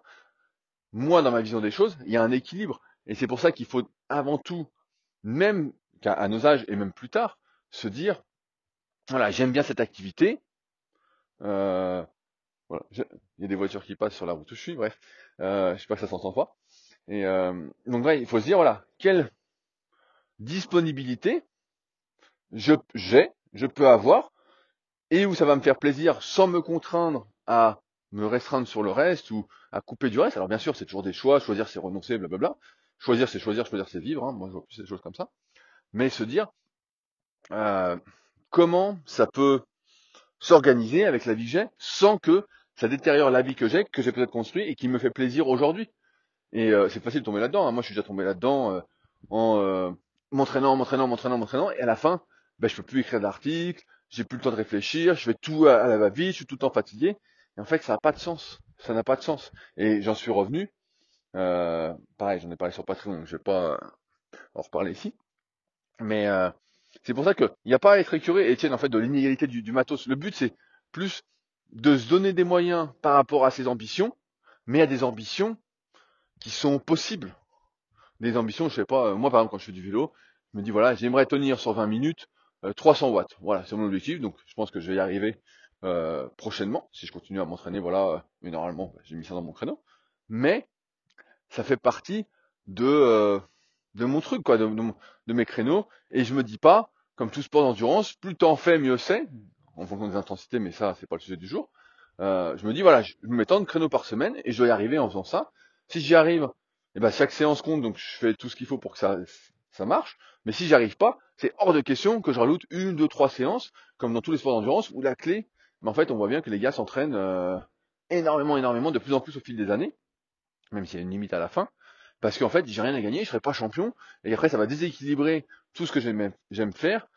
moi, dans ma vision des choses, il y a un équilibre. Et c'est pour ça qu'il faut avant tout, même qu'à à nos âges et même plus tard, se dire, voilà, j'aime bien cette activité. Euh, il y a des voitures qui passent sur la route où je suis, bref. Euh, pas que ça s'entend pas. Et euh, donc, il faut se dire, voilà, quelle disponibilité je j'ai, je peux avoir, et où ça va me faire plaisir sans me contraindre à me restreindre sur le reste ou à couper du reste. Alors bien sûr, c'est toujours des choix, choisir c'est renoncer, blablabla. Choisir c'est choisir, choisir c'est vivre, hein. moi je vois plus ces choses comme ça. Mais se dire euh, comment ça peut s'organiser avec la vie que j'ai sans que ça détériore la vie que j'ai, que j'ai peut-être construit et qui me fait plaisir aujourd'hui. Et euh, c'est facile de tomber là-dedans. hein. Moi je suis déjà tombé là-dedans euh, en euh, m'entraînant, m'entraînant, m'entraînant, m'entraînant, et à la fin, ben, je peux plus écrire d'articles, j'ai plus le temps de réfléchir, je fais tout à, à la va-vite, je suis tout le temps fatigué. Et en fait, ça n'a pas de sens. Ça n'a pas de sens. Et j'en suis revenu. Euh, pareil, j'en ai parlé sur Patreon, donc je vais pas euh, en reparler ici. Mais euh, c'est pour ça qu'il n'y a pas à être écuré, Étienne, en fait, de l'inégalité du, du matos. Le but, c'est plus de se donner des moyens par rapport à ses ambitions, mais à des ambitions qui sont possibles. Des ambitions, je sais pas, euh, moi par exemple, quand je fais du vélo, je me dis, voilà, j'aimerais tenir sur 20 minutes euh, 300 watts. Voilà, c'est mon objectif, donc je pense que je vais y arriver euh, prochainement, si je continue à m'entraîner, voilà, euh, mais normalement, bah, j'ai mis ça dans mon créneau. Mais ça fait partie de, euh, de mon truc, quoi, de, de mes créneaux. Et je me dis pas, comme tout sport d'endurance, plus t'en fais, mieux c'est, en fonction des intensités, mais ça, c'est pas le sujet du jour. Euh, je me dis, voilà, je me mets tant de créneaux par semaine et je dois y arriver en faisant ça. Si j'y arrive, eh ben, chaque séance compte, donc je fais tout ce qu'il faut pour que ça, ça marche. Mais si j'y arrive pas, c'est hors de question que je rajoute une, deux, trois séances, comme dans tous les sports d'endurance, où la clé, mais en fait, on voit bien que les gars s'entraînent euh, énormément, énormément, de plus en plus au fil des années, même s'il y a une limite à la fin, parce qu'en fait, j'ai rien à gagner, je serai pas champion, et après, ça va déséquilibrer tout ce que j'aime faire,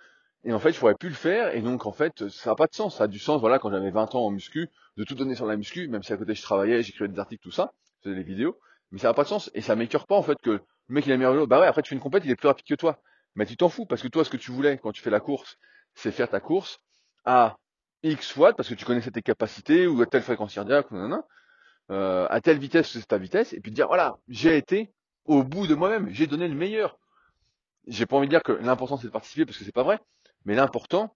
et en fait, je pourrais plus le faire, et donc en fait, ça n'a pas de sens. Ça a du sens, voilà, quand j'avais 20 ans en muscu, de tout donner sur la muscu, même si à côté je travaillais, j'écrivais des articles, tout ça, je faisais des vidéos, mais ça n'a pas de sens, et ça m'écœure pas en fait que le mec il a meilleur vélo, bah ouais, après tu fais une compète, il est plus rapide que toi. Mais tu t'en fous, parce que toi, ce que tu voulais quand tu fais la course, c'est faire ta course à X fois, parce que tu connaissais tes capacités, ou à telle fréquence cardiaque, ou nanana, euh, à telle vitesse, c'est ta vitesse, et puis dire, voilà, j'ai été au bout de moi-même, j'ai donné le meilleur. J'ai pas envie de dire que l'important c'est de participer, parce que c'est pas vrai, mais l'important,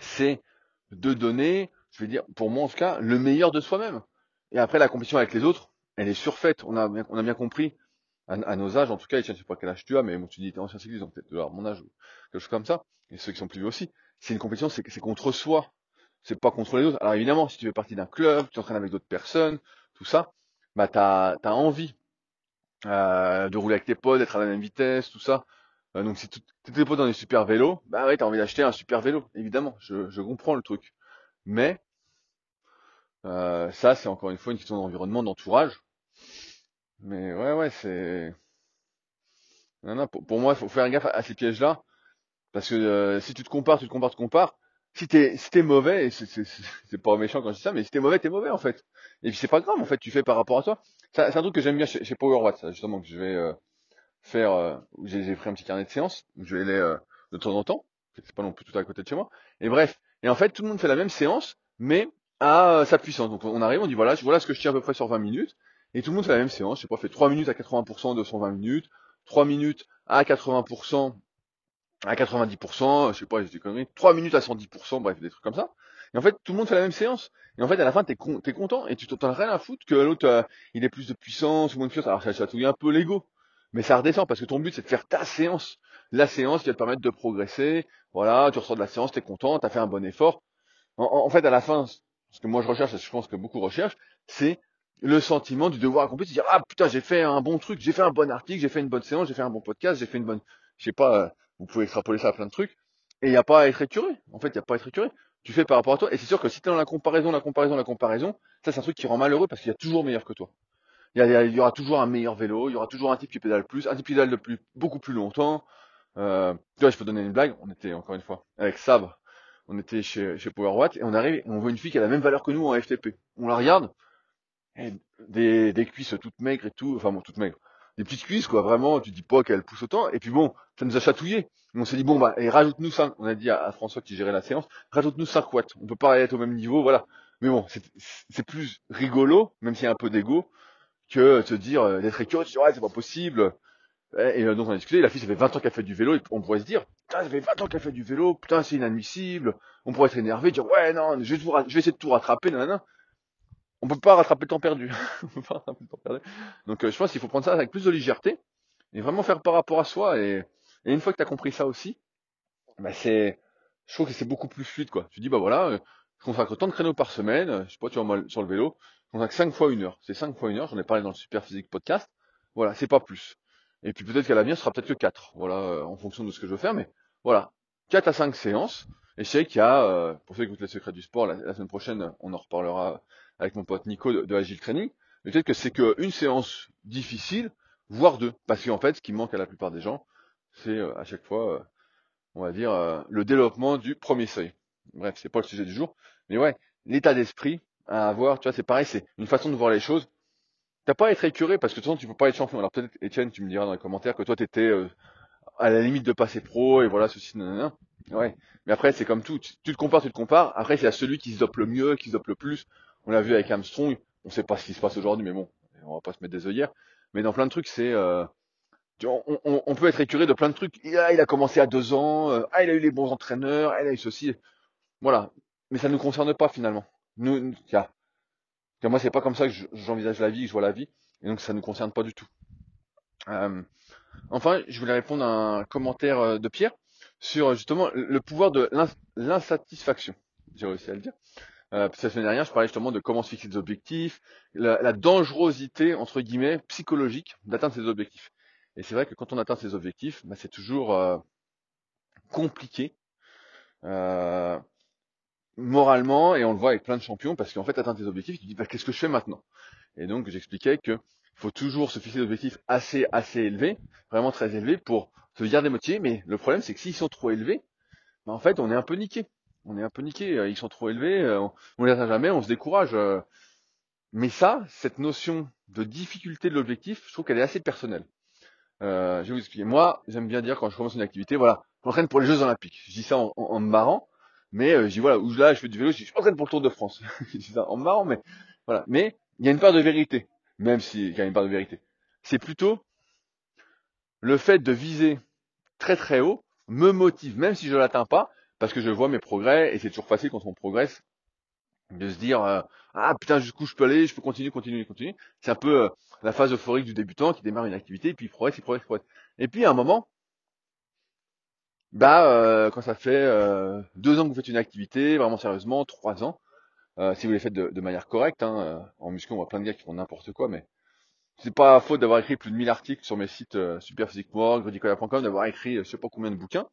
c'est de donner, je vais dire, pour moi en tout cas, le meilleur de soi-même. Et après, la compétition avec les autres, elle est surfaite. On a, on a bien compris à, nos âges, en tout cas, je ne sais pas quel âge tu as, mais tu dis, t'es ancien cycliste, donc peut-être de mon âge ou quelque chose comme ça, et ceux qui sont plus vieux aussi, c'est une compétition, c'est contre soi, c'est pas contre les autres. Alors évidemment, si tu fais partie d'un club, tu t'entraînes avec d'autres personnes, tout ça, bah t'as as envie euh, de rouler avec tes potes, d'être à la même vitesse, tout ça. Euh, donc si tes potes ont des super vélos, bah ouais, t'as envie d'acheter un super vélo, évidemment, je, je comprends le truc. Mais euh, ça, c'est encore une fois une question d'environnement, d'entourage. Mais ouais, ouais, c'est. Non, non, pour, moi, il faut faire gaffe à, ces pièges-là. Parce que euh, si tu te compares, tu te compares, tu te compares. Si t'es si t'es mauvais, c'est pas méchant quand je dis ça, mais si t'es mauvais, t'es mauvais en fait. Et puis c'est pas grave en fait, tu fais par rapport à toi. C'est un truc que j'aime bien chez, chez PowerWatt, justement, que je vais euh, faire. Euh, j'ai pris un petit carnet de séance, je vais aller de temps en temps. C'est pas non plus tout à côté de chez moi. Et bref, et en fait, tout le monde fait la même séance, mais à sa puissance. Donc on arrive, on dit voilà, voilà ce que je tiens à peu près sur 20 minutes. Et tout le monde fait la même séance. Je sais pas, fait 3 minutes à 80% de 120 minutes, 3 minutes à 80% à 90%, je sais pas, j'ai des conneries, 3 minutes à 110%, bref, des trucs comme ça. Et en fait, tout le monde fait la même séance. Et en fait, à la fin, t'es con, es content et tu t'entends rien à foutre que l'autre, euh, il ait plus de puissance ou moins de puissance. Alors, ça chatouille un peu l'ego. Mais ça redescend parce que ton but, c'est de faire ta séance. La séance qui va te permettre de progresser. Voilà, tu ressors de la séance, t'es content, t'as fait un bon effort. En, en, fait, à la fin, ce que moi je recherche, et je pense que beaucoup recherchent, c'est le sentiment du devoir accompli, de dire ah putain j'ai fait un bon truc, j'ai fait un bon article, j'ai fait une bonne séance, j'ai fait un bon podcast, j'ai fait une bonne, je sais pas, euh, vous pouvez extrapoler ça à plein de trucs, et il n'y a pas à être écuré. En fait, il n'y a pas à être écuré. Tu fais par rapport à toi, et c'est sûr que si tu es dans la comparaison, la comparaison, la comparaison, ça c'est un truc qui rend malheureux parce qu'il y a toujours meilleur que toi. Il y, aura toujours un meilleur vélo, il y aura toujours un type qui pédale plus, un type qui pédale beaucoup plus longtemps. Euh, tu vois, je peux donner une blague. On était encore une fois avec Sabre, on était chez, chez PowerWatt et on arrive on voit une fille qui a la même valeur que nous en FTP. On la regarde, des, des cuisses toutes maigres et tout, enfin bon, toutes maigres, des petites cuisses quoi, vraiment, tu dis pas qu'elle pousse autant, et puis bon, ça nous a chatouillé. On s'est dit bon bah, et rajoute-nous 5, on a dit à, François qui gérait la séance, rajoute-nous 5 watts, on peut pas être au même niveau, voilà. Mais bon, c'est plus rigolo, même s'il y a un peu d'ego, que se dire, euh, d'être écœuré, de ouais, c'est pas possible. Et euh, donc on a discuté, la fille ça fait 20 ans qu'elle fait du vélo, et on pourrait se dire, putain, ça fait 20 ans qu'elle fait du vélo, putain, c'est inadmissible. On pourrait être énervé, dire, ouais, non, je vais, essayer de tout rattraper, nanana on peut pas rattraper le temps perdu. Donc euh, je pense qu'il faut prendre ça avec plus de légèreté et vraiment faire par rapport à soi. Et, une fois que tu as compris ça aussi, bah c'est, je trouve que c'est beaucoup plus fluide quoi. Tu dis bah voilà, je consacre tant de créneaux par semaine, euh, je sais pas, tu vois sur le vélo, je consacre 5 fois une heure. C'est 5 fois une heure, j'en ai parlé dans le Super Physique Podcast. Voilà, c'est pas plus. Et puis peut-être qu'à l'avenir, ce sera peut-être que 4. Voilà, en fonction de ce que je veux faire, mais voilà. 4 à 5 séances. Et je sais qu'il y a, pour ceux qui écoutent les secrets du sport, la semaine prochaine, on en reparlera avec mon pote Nico de, Agile Training, peut-être que c'est qu'une séance difficile, voire deux. Parce qu'en fait, ce qui manque à la plupart des gens, c'est euh, à chaque fois, euh, on va dire, euh, le développement du premier seuil. Bref, c'est pas le sujet du jour. Mais ouais, l'état d'esprit à avoir, tu vois, c'est pareil, c'est une façon de voir les choses. T'as pas à être écuré parce que de toute façon, tu peux pas être champion. Alors peut-être, Etienne, tu me diras dans les commentaires que toi, t'étais à la limite de passer pro et voilà, ceci, nanana. Ouais. Mais après, c'est comme tout. Tu, te compares, tu te compares. Après, c'est à celui qui se dope le mieux, qui se dope le plus. On l'a vu avec Armstrong. On sait pas ce qui se passe aujourd'hui, mais bon, on va pas se mettre des œillères. Mais dans plein de trucs, c'est euh, on, peut être écuré de plein de trucs. Il a, il a commencé à deux ans. Euh, ah, il a eu les bons entraîneurs. il a eu ceci. Voilà. Mais ça ne nous concerne pas finalement. Nous, moi, c'est pas comme ça que j'envisage la vie, que je vois la vie. Et donc, ça ne nous concerne pas du tout. Euh, enfin, je voulais répondre à un commentaire euh, de Pierre sur justement le pouvoir de l'insatisfaction. J'ai réussi à le dire. Euh, la semaine dernière, je parlais justement de comment se fixer des objectifs, la, dangerosité, entre guillemets, psychologique d'atteindre ces objectifs. Et c'est vrai que quand on atteint ses objectifs, bah, c'est toujours euh, compliqué euh, moralement, et on le voit avec plein de champions, parce qu'en fait, atteindre tes objectifs, tu te dis, bah, qu'est-ce que je fais maintenant? Et donc, j'expliquais que faut toujours se fixer des objectifs assez, assez élevés, vraiment très élevés, pour se garder motivé, mais le problème, c'est que s'ils sont trop élevés, bah, en fait, on est un peu niqué. On est un peu niqué, ils sont trop élevés, on, on les atteint jamais, on se décourage. Mais ça, cette notion de difficulté de l'objectif, je trouve qu'elle est assez personnelle. Euh, je vais vous expliquer. Moi, j'aime bien dire quand je commence une activité, voilà, je m'entraîne pour les Jeux Olympiques. Je dis ça en, en, me marrant, mais euh, je dis voilà, où là, je fais du vélo, je dis je m'entraîne pour le Tour de France. je dis en marrant, mais voilà. Mais il y a une part de vérité, même s'il y a une part de vérité. C'est plutôt le fait de viser très très haut me motive, même si je l'atteins pas, parce que je vois mes progrès et c'est toujours facile quand on progresse de se dire euh, ah putain jusqu'où je peux aller, je peux continuer, continuer, continuer. C'est un peu euh, la phase euphorique du débutant qui démarre une activité et puis il progresse, il progresse, il progresse. Et puis à un moment, bah euh, quand ça fait deux ans que vous faites une activité vraiment sérieusement, trois ans, si vous les faites de, de manière correcte, hein, en muscu on voit plein de gars qui font n'importe quoi, mais c'est pas faute d'avoir écrit plus de 1000 articles sur mes sites superphysiquement, gredicola.com, d'avoir écrit je sais pas combien de bouquins,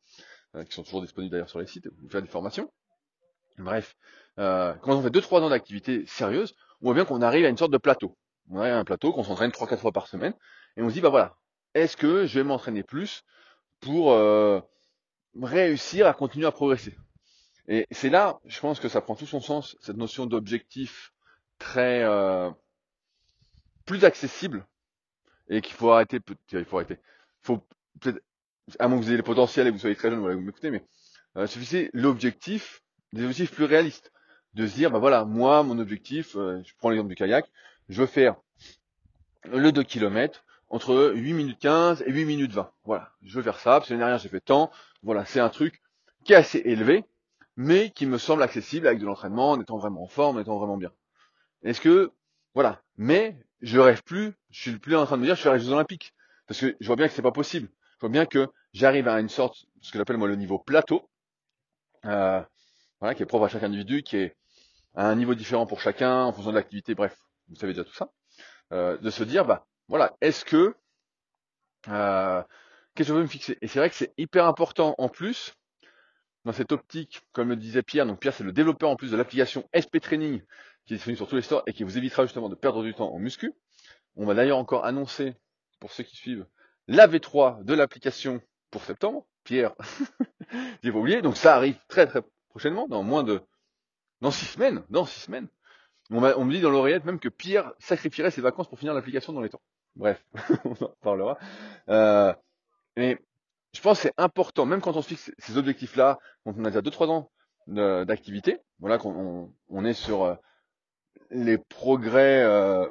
qui sont toujours disponibles d'ailleurs sur les sites, vous faire des formations. Bref, euh, quand on fait 2-3 ans d'activité sérieuse, on voit bien qu'on arrive à une sorte de plateau. On arrive à un plateau, qu'on s'entraîne 3-4 fois par semaine, et on se dit, bah voilà, est-ce que je vais m'entraîner plus pour euh, réussir à continuer à progresser Et c'est là, je pense que ça prend tout son sens, cette notion d'objectif très euh, plus accessible, et qu'il faut arrêter, il faut arrêter, faut peut-être, à moins que vous ayez le potentiel et que vous soyez très jeune, voilà, vous m'écoutez, mais euh, suffisait l'objectif, des objectifs plus réalistes de se dire, bah voilà, moi, mon objectif, euh, je prends l'exemple du kayak, je veux faire le 2 km entre 8 minutes 15 et 8 minutes 20. Voilà, je veux faire ça, parce que l'année dernière j'ai fait tant. Voilà, c'est un truc qui est assez élevé, mais qui me semble accessible avec de l'entraînement, en étant vraiment en forme, en étant vraiment bien. Est-ce que, voilà, mais je rêve plus, je suis plus en train de me dire je fais les Jeux Olympiques. Parce que je vois bien que c'est pas possible. Je vois bien que j'arrive à une sorte, ce que j'appelle moi le niveau plateau, euh, voilà, qui est propre à chaque individu, qui est à un niveau différent pour chacun, en fonction de l'activité, bref, vous savez déjà tout ça, euh, de se dire, bah voilà, est-ce que euh, que je veux me fixer Et c'est vrai que c'est hyper important en plus, dans cette optique, comme le disait Pierre, donc Pierre c'est le développeur en plus de l'application SP Training, qui est disponible sur tous les stores et qui vous évitera justement de perdre du temps en muscu. On va d'ailleurs encore annoncer, pour ceux qui suivent, la V3 de l'application pour septembre. Pierre, j'ai pas oublié, donc ça arrive très très prochainement, dans moins de dans six semaines, dans six semaines. On, on me dit dans l'oreillette même que Pierre sacrifierait ses vacances pour finir l'application dans les temps. Bref, on en parlera. Euh, mais je pense que c'est important, même quand on se fixe ces objectifs-là, quand on a déjà 2-3 ans d'activité, voilà, qu'on on, est sur euh, les progrès euh,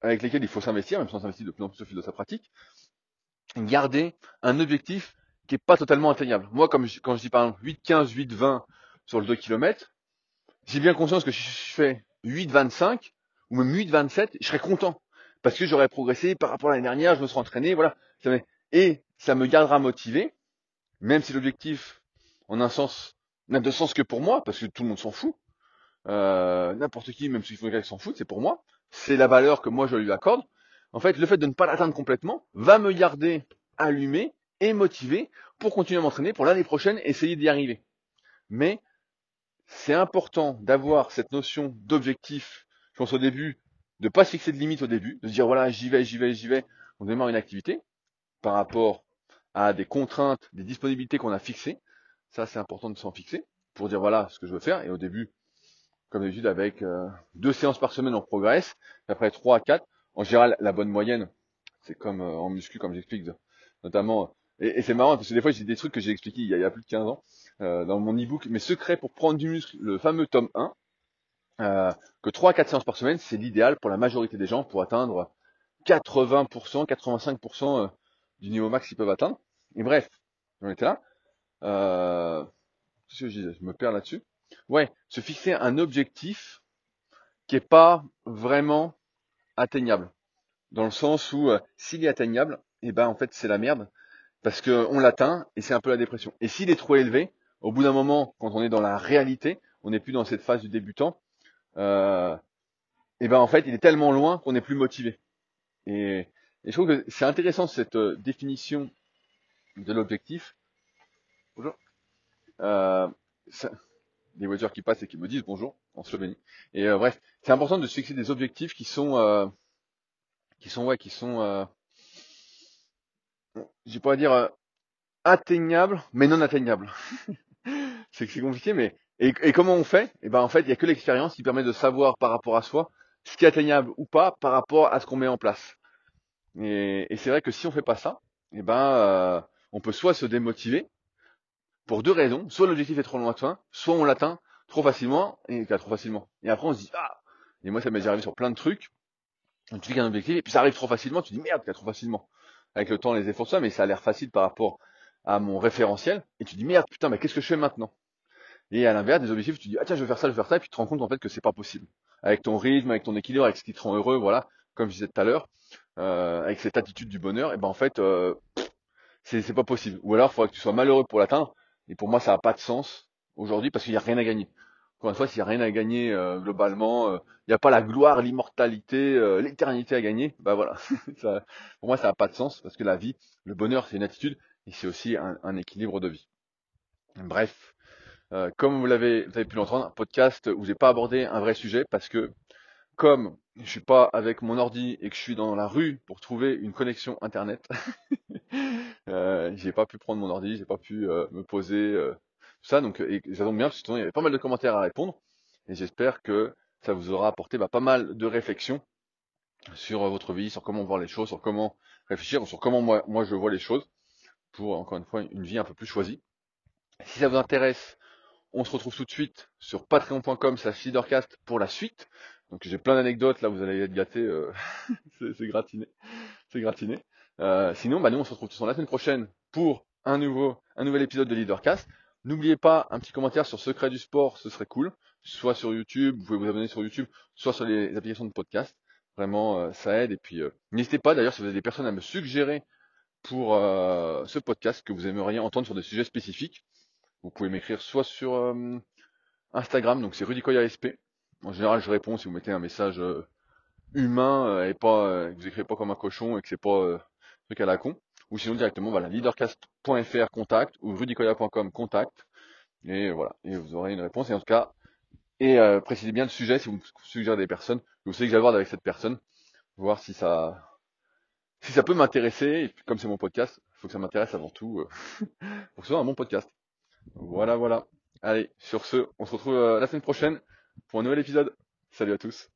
avec lesquels il faut s'investir, même si on s'investit de plus en plus au fil de sa pratique, garder un objectif qui est pas totalement atteignable. Moi, quand je dis par exemple 8, 15, 8, 20 sur le 2 km, j'ai bien conscience que si je fais 8,25 ou même 8,27, je serais content parce que j'aurais progressé par rapport à l'année dernière, je me serais entraîné, voilà. Et ça me gardera motivé, même si l'objectif, en un sens, n'a de sens que pour moi, parce que tout le monde s'en fout. Euh, N'importe qui, même ceux qui s'en foutent, c'est pour moi. C'est la valeur que moi je lui accorde. En fait, le fait de ne pas l'atteindre complètement va me garder allumé et motivé pour continuer à m'entraîner pour l'année prochaine, essayer d'y arriver. Mais c'est important d'avoir cette notion d'objectif, je pense au début, de pas se fixer de limite au début, de se dire voilà, j'y vais, j'y vais, j'y vais, on démarre une activité par rapport à des contraintes, des disponibilités qu'on a fixées. Ça, c'est important de s'en fixer pour dire voilà ce que je veux faire. Et au début, comme d'habitude, avec euh, deux séances par semaine, on progresse. après trois à quatre, en général, la bonne moyenne, c'est comme euh, en muscu, comme j'explique, notamment et, c'est marrant parce que des fois j'ai des trucs que j'ai expliqués il y, a, plus de 15 ans euh, dans mon e-book, mes secrets pour prendre du muscle, le fameux tome 1, euh, que 3 à 4 séances par semaine, c'est l'idéal pour la majorité des gens pour atteindre 80%, 85% euh, du niveau max qu'ils peuvent atteindre. Et bref, j'en étais là. Euh, qu'est-ce que je disais? Je me perds là-dessus. Ouais, se fixer un objectif qui est pas vraiment atteignable. Dans le sens où s'il est atteignable, et eh ben en fait c'est la merde parce qu'on l'atteint et c'est un peu la dépression. Et s'il est trop élevé, au bout d'un moment, quand on est dans la réalité, on n'est plus dans cette phase du débutant, euh, et ben en fait, il est tellement loin qu'on n'est plus motivé. Et, Et je trouve que c'est intéressant cette euh, définition de l'objectif. Bonjour. Euh, ça, des voitures qui passent et qui me disent bonjour en Slovénie. Et euh, bref, c'est important de se fixer des objectifs qui sont, euh, qui sont ouais, qui sont, euh, pas à dire euh, atteignables, mais non atteignables. c'est que c'est compliqué, mais et, et comment on fait? Et ben en fait, il y a que l'expérience qui permet de savoir par rapport à soi ce qui est atteignable ou pas par rapport à ce qu'on met en place. Et, et c'est vrai que si on fait pas ça, et ben euh, on peut soit se démotiver pour deux raisons, soit l'objectif est trop lointain, soit on l'atteint trop facilement et trop facilement. Et après on se dit ah et moi ça m'est arrivé sur plein de trucs. Tu fixes un objectif et puis ça arrive trop facilement, tu dis merde, c'est trop facilement. Avec le temps, les efforts, ça, mais ça a l'air facile par rapport à mon référentiel. Et tu dis merde, putain, mais qu'est-ce que je fais maintenant? Et à l'inverse, des objectifs, tu dis ah tiens, je vais faire ça, je vais faire ça, et puis tu te rends compte en fait que c'est pas possible. Avec ton rythme, avec ton équilibre, avec ce qui te rend heureux, voilà, comme je disais tout à l'heure, euh, avec cette attitude du bonheur, et ben en fait, euh, c'est pas possible. Ou alors, il faudrait que tu sois malheureux pour l'atteindre. Et pour moi, ça n'a pas de sens aujourd'hui parce qu'il n'y a rien à gagner. Encore une fois, s'il n'y a rien à gagner euh, globalement, euh, il n'y a pas la gloire, l'immortalité, euh, l'éternité à gagner, bah voilà. ça, pour moi, ça n'a pas de sens parce que la vie, le bonheur, c'est une attitude et c'est aussi un, un, équilibre de vie. Bref, comme vous l'avez, pu l'entendre, un podcast où j'ai pas abordé un vrai sujet parce que comme je suis pas avec mon ordi et que je suis dans la rue pour trouver une connexion internet, euh, j'ai pas pu prendre mon ordi, j'ai pas pu euh, me poser euh, tout ça. Donc, et ça tombe bien parce que il y avait pas mal de commentaires à répondre et j'espère que ça vous aura apporté bah, pas mal de réflexions sur euh, votre vie, sur comment voir les choses, sur comment réfléchir, sur comment moi, moi je vois les choses pour encore une fois une vie un peu plus choisie. Si ça vous intéresse, on se retrouve tout de suite sur patreon.com slash leadercast pour la suite. Donc j'ai plein d'anecdotes, là vous allez être gâtés, euh, c'est gratiné. C'est gratiné. Euh, sinon, bah nous on se retrouve tous la semaine prochaine pour un nouveau, un nouvel épisode de Leadercast. N'oubliez pas un petit commentaire sur Secret du Sport, ce serait cool. Soit sur YouTube, vous pouvez vous abonner sur YouTube, soit sur les applications de podcast. Vraiment, euh, ça aide. Et puis, euh, n'hésitez pas d'ailleurs si vous avez des personnes à me suggérer pour euh, ce podcast que vous aimeriez entendre sur des sujets spécifiques. Vous pouvez m'écrire soit sur Instagram, donc c'est Rudy SP, en général, je réponds si vous mettez un message euh, humain euh, et pas euh, vous écrivez pas comme un cochon et que c'est pas un truc à la con. Ou sinon directement voilà leadercast.fr contact ou rudicoya.com contact. Et voilà. Et vous aurez une réponse. Et en tout cas et précisez bien le sujet si vous suggérez des personnes. Vous savez que j'aborde avec cette personne. Voir si ça si ça peut m'intéresser. Et comme c'est mon podcast il faut que ça m'intéresse avant tout pour que ce soit un bon podcast. Voilà voilà. Allez sur ce on se retrouve la semaine prochaine pour un nouvel épisode. Salut à tous.